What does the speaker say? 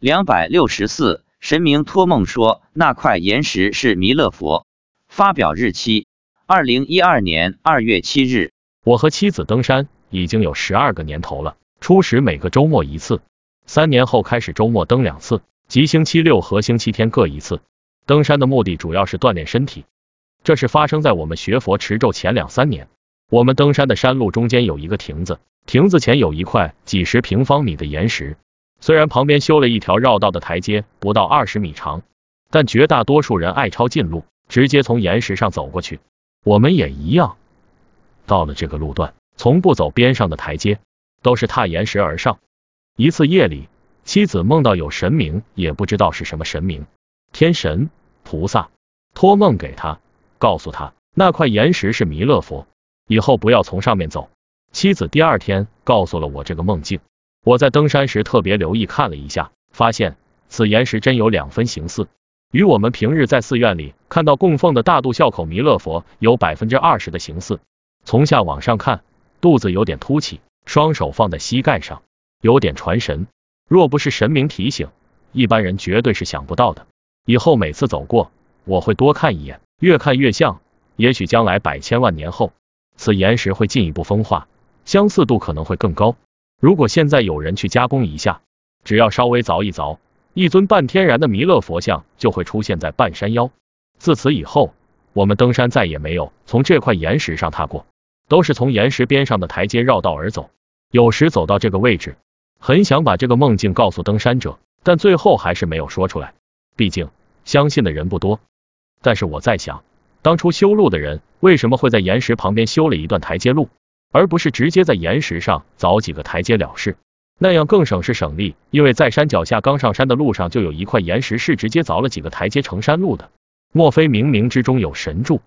两百六十四，神明托梦说那块岩石是弥勒佛。发表日期：二零一二年二月七日。我和妻子登山已经有十二个年头了，初始每个周末一次，三年后开始周末登两次，即星期六和星期天各一次。登山的目的主要是锻炼身体。这是发生在我们学佛持咒前两三年。我们登山的山路中间有一个亭子，亭子前有一块几十平方米的岩石。虽然旁边修了一条绕道的台阶，不到二十米长，但绝大多数人爱抄近路，直接从岩石上走过去。我们也一样，到了这个路段，从不走边上的台阶，都是踏岩石而上。一次夜里，妻子梦到有神明，也不知道是什么神明，天神、菩萨，托梦给他，告诉他那块岩石是弥勒佛，以后不要从上面走。妻子第二天告诉了我这个梦境。我在登山时特别留意看了一下，发现此岩石真有两分形似，与我们平日在寺院里看到供奉的大肚笑口弥勒佛有百分之二十的形似。从下往上看，肚子有点凸起，双手放在膝盖上，有点传神。若不是神明提醒，一般人绝对是想不到的。以后每次走过，我会多看一眼，越看越像。也许将来百千万年后，此岩石会进一步风化，相似度可能会更高。如果现在有人去加工一下，只要稍微凿一凿，一尊半天然的弥勒佛像就会出现在半山腰。自此以后，我们登山再也没有从这块岩石上踏过，都是从岩石边上的台阶绕道而走。有时走到这个位置，很想把这个梦境告诉登山者，但最后还是没有说出来，毕竟相信的人不多。但是我在想，当初修路的人为什么会在岩石旁边修了一段台阶路？而不是直接在岩石上凿几个台阶了事，那样更省事省力。因为在山脚下刚上山的路上就有一块岩石是直接凿了几个台阶成山路的。莫非冥冥之中有神助？